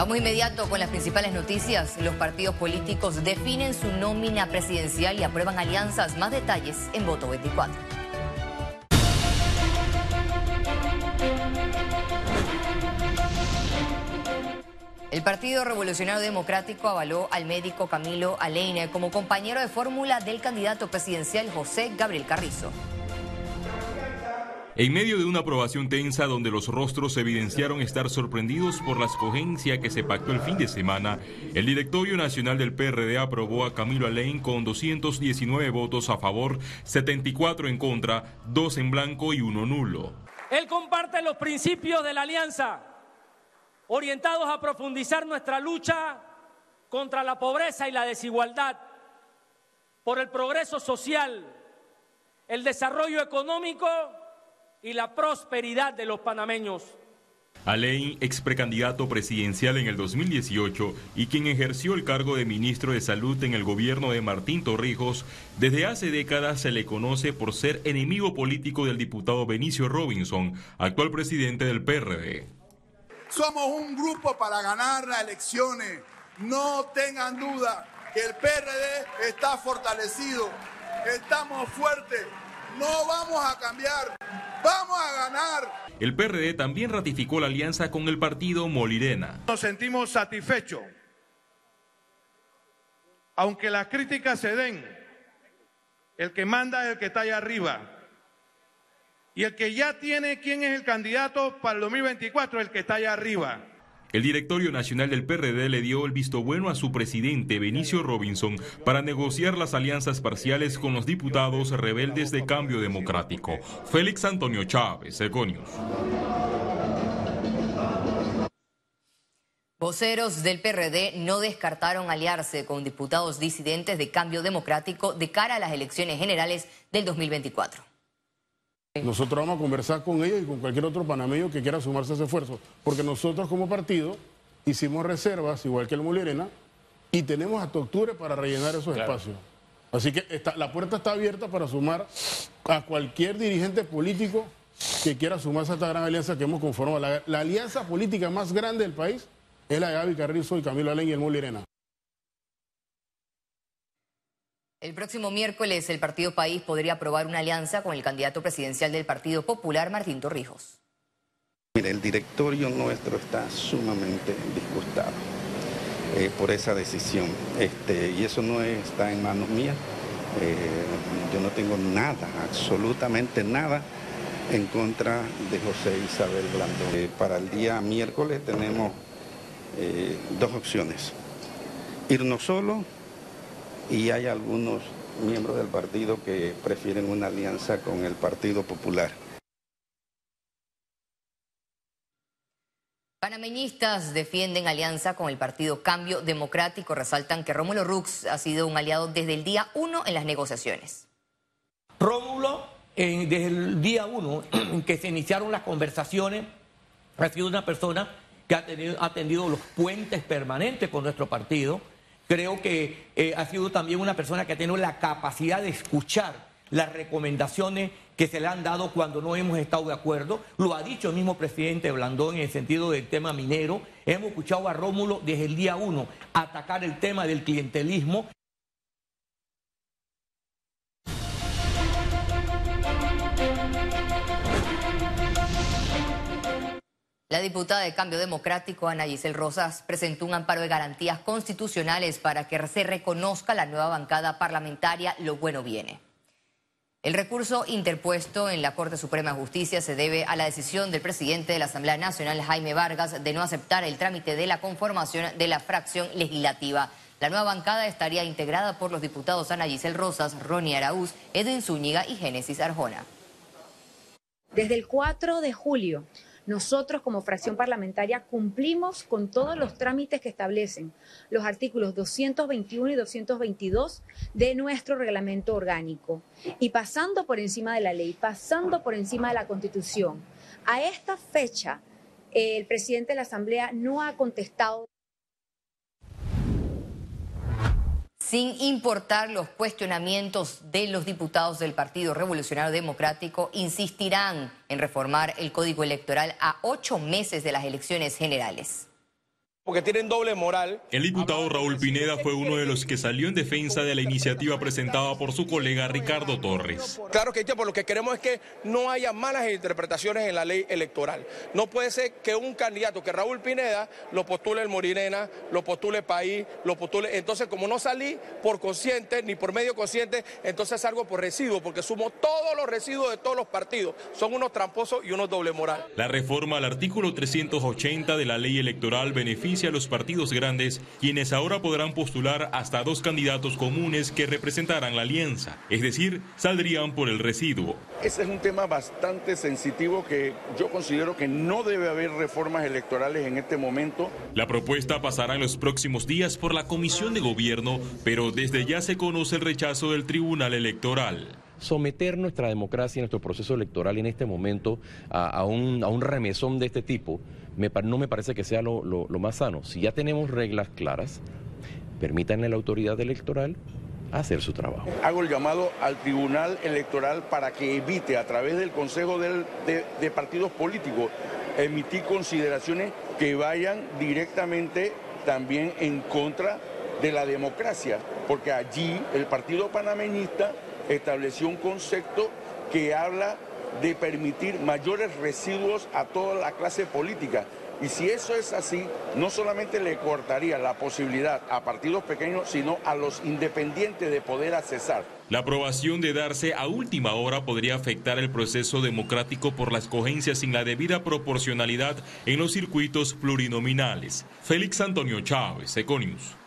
Vamos inmediato con las principales noticias. Los partidos políticos definen su nómina presidencial y aprueban alianzas. Más detalles en Voto 24. El Partido Revolucionario Democrático avaló al médico Camilo Aleine como compañero de fórmula del candidato presidencial José Gabriel Carrizo. En medio de una aprobación tensa donde los rostros evidenciaron estar sorprendidos por la escogencia que se pactó el fin de semana, el directorio nacional del PRD aprobó a Camilo Alain con 219 votos a favor, 74 en contra, 2 en blanco y 1 nulo. Él comparte los principios de la alianza orientados a profundizar nuestra lucha contra la pobreza y la desigualdad, por el progreso social, el desarrollo económico y la prosperidad de los panameños. Alain, ex precandidato presidencial en el 2018 y quien ejerció el cargo de ministro de Salud en el gobierno de Martín Torrijos, desde hace décadas se le conoce por ser enemigo político del diputado Benicio Robinson, actual presidente del PRD. Somos un grupo para ganar las elecciones. No tengan duda que el PRD está fortalecido. Estamos fuertes. No vamos a cambiar. Vamos a ganar. El PRD también ratificó la alianza con el partido Molirena. Nos sentimos satisfechos. Aunque las críticas se den, el que manda es el que está allá arriba. Y el que ya tiene quién es el candidato para el 2024, el que está allá arriba. El directorio nacional del PRD le dio el visto bueno a su presidente Benicio Robinson para negociar las alianzas parciales con los diputados rebeldes de Cambio Democrático. Félix Antonio Chávez, Econius. Voceros del PRD no descartaron aliarse con diputados disidentes de Cambio Democrático de cara a las elecciones generales del 2024. Nosotros vamos a conversar con ellos y con cualquier otro panameño que quiera sumarse a ese esfuerzo, porque nosotros como partido hicimos reservas, igual que el Mulirena, y tenemos hasta octubre para rellenar esos espacios. Así que la puerta está abierta para sumar a cualquier dirigente político que quiera sumarse a esta gran alianza que hemos conformado. La, alianza política más grande del país es la de Gaby Carrizo y Camilo Alén y el Mulirena. El próximo miércoles el Partido País podría aprobar una alianza con el candidato presidencial del Partido Popular, Martín Torrijos. Mire, el directorio nuestro está sumamente disgustado eh, por esa decisión. Este, y eso no está en manos mías. Eh, yo no tengo nada, absolutamente nada en contra de José Isabel Blandón. Eh, para el día miércoles tenemos dos opciones. Irnos solo y hay algunos miembros del partido que prefieren una alianza con el Partido Popular. Panameñistas defienden alianza con el Partido Cambio Democrático. Resaltan que Rómulo Rux ha sido un aliado desde el día uno en las negociaciones. Rómulo, desde el día uno en que se iniciaron las conversaciones, ha sido una persona que ha, tenido, ha tendido los puentes permanentes con nuestro partido Creo que eh, ha sido también una persona que ha tenido la capacidad de escuchar las recomendaciones que se le han dado cuando no hemos estado de acuerdo. Lo ha dicho el mismo presidente Blandón en el sentido del tema minero. Hemos escuchado a Rómulo desde el día uno atacar el tema del clientelismo. La diputada de Cambio Democrático, Ana Giselle Rosas, presentó un amparo de garantías constitucionales para que se reconozca la nueva bancada parlamentaria Lo Bueno Viene. El recurso interpuesto en la Corte Suprema de Justicia se debe a la decisión del presidente de la Asamblea Nacional, Jaime Vargas, de no aceptar el trámite de la conformación de la fracción legislativa. La nueva bancada estaría integrada por los diputados Ana Giselle Rosas, Ronnie Araúz, Edwin Zúñiga y Génesis Arjona. Desde el 4 de julio nosotros como fracción parlamentaria cumplimos con todos los trámites que establecen los artículos 221 y 222 de nuestro reglamento orgánico. Y pasando por encima de la ley, pasando por encima de la Constitución, a esta fecha el presidente de la Asamblea no ha contestado. Sin importar los cuestionamientos de los diputados del Partido Revolucionario Democrático, insistirán en reformar el Código Electoral a ocho meses de las elecciones generales. Porque tienen doble moral. El diputado Raúl Pineda fue uno de los que salió en defensa de la iniciativa presentada por su colega Ricardo Torres. Claro que por lo que queremos es que no haya malas interpretaciones en la ley electoral. No puede ser que un candidato, que Raúl Pineda, lo postule el Morirena, lo postule País, lo postule... Entonces, como no salí por consciente ni por medio consciente, entonces salgo por residuo, porque sumo todos los residuos de todos los partidos. Son unos tramposos y unos doble moral. La reforma al artículo 380 de la ley electoral beneficia a los partidos grandes, quienes ahora podrán postular hasta dos candidatos comunes que representarán la alianza, es decir, saldrían por el residuo. Ese es un tema bastante sensitivo que yo considero que no debe haber reformas electorales en este momento. La propuesta pasará en los próximos días por la Comisión de Gobierno, pero desde ya se conoce el rechazo del Tribunal Electoral someter nuestra democracia y nuestro proceso electoral en este momento a, un, a un, remesón de este tipo no me parece que sea lo, más sano. Si ya tenemos reglas claras, permítanle a la autoridad electoral hacer su trabajo. Hago el llamado al Tribunal Electoral para que evite a través del Consejo de, de Partidos Políticos emitir consideraciones que vayan directamente también en contra de la democracia, porque allí el Partido Panameñista estableció un concepto que habla de permitir mayores residuos a toda la clase política. Y si eso es así, no solamente le cortaría la posibilidad a partidos pequeños, sino a los independientes de poder accesar. La aprobación de darse a última hora podría afectar el proceso democrático por la escogencia sin la debida proporcionalidad en los circuitos plurinominales. Félix Antonio Chávez, Econius.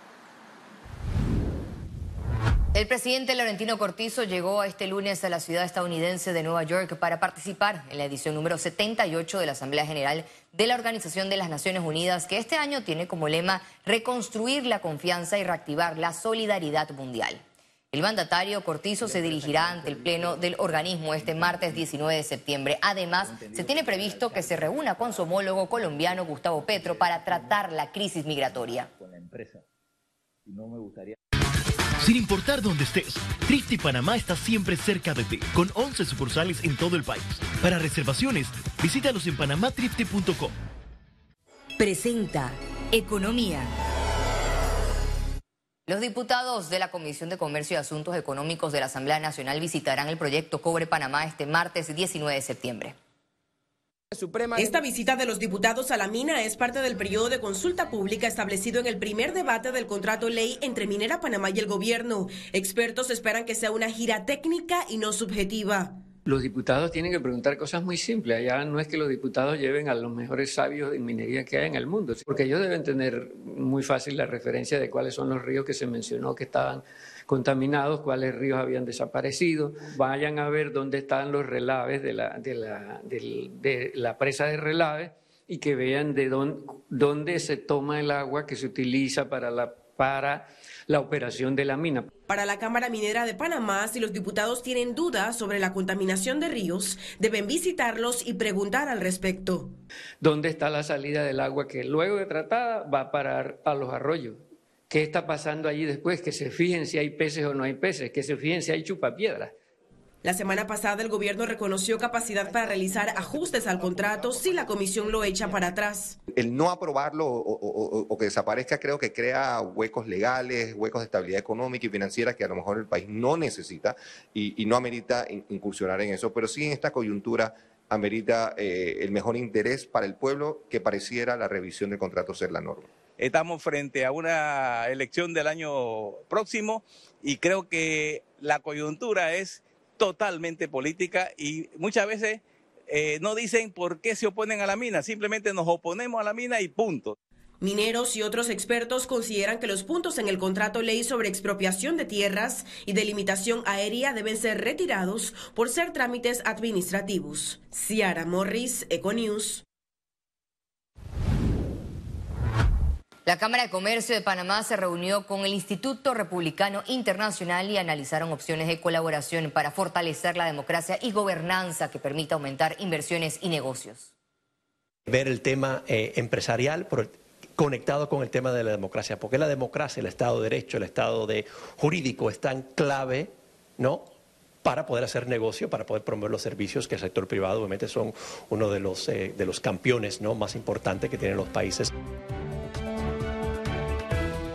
El presidente Laurentino Cortizo llegó este lunes a la ciudad estadounidense de Nueva York para participar en la edición número 78 de la Asamblea General de la Organización de las Naciones Unidas, que este año tiene como lema reconstruir la confianza y reactivar la solidaridad mundial. El mandatario Cortizo se dirigirá ante el Pleno del organismo este martes 19 de septiembre. Además, se tiene previsto que se reúna con su homólogo colombiano Gustavo Petro para tratar la crisis migratoria. Sin importar dónde estés, Trifte Panamá está siempre cerca de ti, con 11 sucursales en todo el país. Para reservaciones, visítalos en panamatrifte.com. Presenta Economía. Los diputados de la Comisión de Comercio y Asuntos Económicos de la Asamblea Nacional visitarán el proyecto Cobre Panamá este martes 19 de septiembre. Esta visita de los diputados a la mina es parte del periodo de consulta pública establecido en el primer debate del contrato ley entre Minera Panamá y el gobierno. Expertos esperan que sea una gira técnica y no subjetiva. Los diputados tienen que preguntar cosas muy simples. Allá no es que los diputados lleven a los mejores sabios de minería que hay en el mundo, porque ellos deben tener muy fácil la referencia de cuáles son los ríos que se mencionó que estaban contaminados, cuáles ríos habían desaparecido. Vayan a ver dónde están los relaves de la, de la, de, la presa de relaves y que vean de dónde, dónde se toma el agua que se utiliza para la, para la operación de la mina. Para la Cámara Minera de Panamá, si los diputados tienen dudas sobre la contaminación de ríos, deben visitarlos y preguntar al respecto. ¿Dónde está la salida del agua que luego de tratada va a parar a los arroyos? ¿Qué está pasando allí después? Que se fijen si hay peces o no hay peces, que se fijen si hay chupapiedras. La semana pasada el gobierno reconoció capacidad para realizar ajustes al contrato si la comisión lo echa para atrás. El no aprobarlo o, que desaparezca creo que crea huecos legales, huecos de estabilidad económica y financiera que a lo mejor el país no necesita y, no amerita incursionar en eso, pero sí en esta coyuntura amerita eh, el mejor interés para el pueblo que pareciera la revisión del contrato ser la norma. Estamos frente a una elección del año próximo y creo que la coyuntura es totalmente política y muchas veces eh, no dicen por qué se oponen a la mina, simplemente nos oponemos a la mina y punto. Mineros y otros expertos consideran que los puntos en el contrato ley sobre expropiación de tierras y delimitación aérea deben ser retirados por ser trámites administrativos. Ciara Morris, Econews. La Cámara de Comercio de Panamá se reunió con el Instituto Republicano Internacional y analizaron opciones de colaboración para fortalecer la democracia y gobernanza que permita aumentar inversiones y negocios. Ver el tema eh, empresarial conectado con el tema de la democracia, porque la democracia, el Estado de Derecho, el Estado de jurídico es tan clave, ¿no? para poder hacer negocio, para poder promover los servicios que el sector privado obviamente son uno de los, eh, de los campeones ¿no? más importantes que tienen los países.